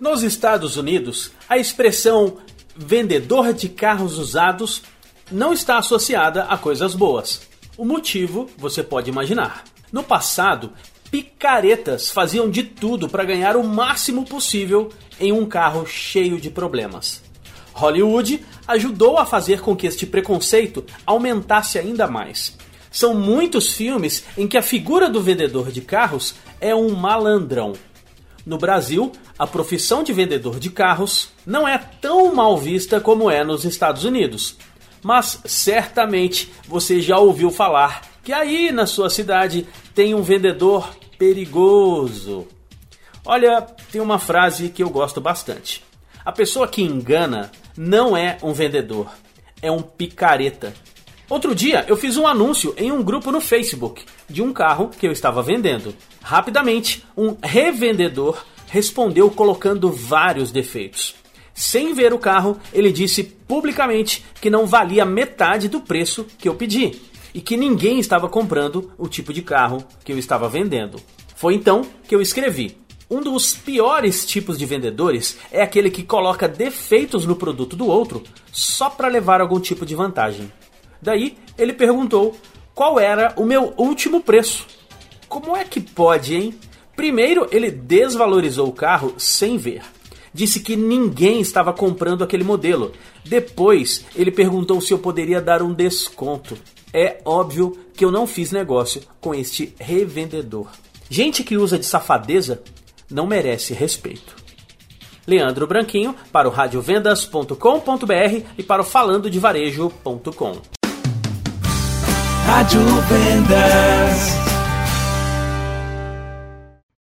Nos Estados Unidos, a expressão vendedor de carros usados não está associada a coisas boas. O motivo você pode imaginar. No passado, picaretas faziam de tudo para ganhar o máximo possível em um carro cheio de problemas. Hollywood ajudou a fazer com que este preconceito aumentasse ainda mais. São muitos filmes em que a figura do vendedor de carros é um malandrão. No Brasil, a profissão de vendedor de carros não é tão mal vista como é nos Estados Unidos. Mas certamente você já ouviu falar que aí na sua cidade tem um vendedor perigoso. Olha, tem uma frase que eu gosto bastante. A pessoa que engana não é um vendedor, é um picareta. Outro dia eu fiz um anúncio em um grupo no Facebook de um carro que eu estava vendendo. Rapidamente, um revendedor respondeu colocando vários defeitos. Sem ver o carro, ele disse publicamente que não valia metade do preço que eu pedi e que ninguém estava comprando o tipo de carro que eu estava vendendo. Foi então que eu escrevi: um dos piores tipos de vendedores é aquele que coloca defeitos no produto do outro só para levar algum tipo de vantagem. Daí ele perguntou qual era o meu último preço. Como é que pode, hein? Primeiro, ele desvalorizou o carro sem ver. Disse que ninguém estava comprando aquele modelo. Depois, ele perguntou se eu poderia dar um desconto. É óbvio que eu não fiz negócio com este revendedor. Gente que usa de safadeza não merece respeito. Leandro Branquinho para o radiovendas.com.br e para o falandodevarejo.com. a juvenda.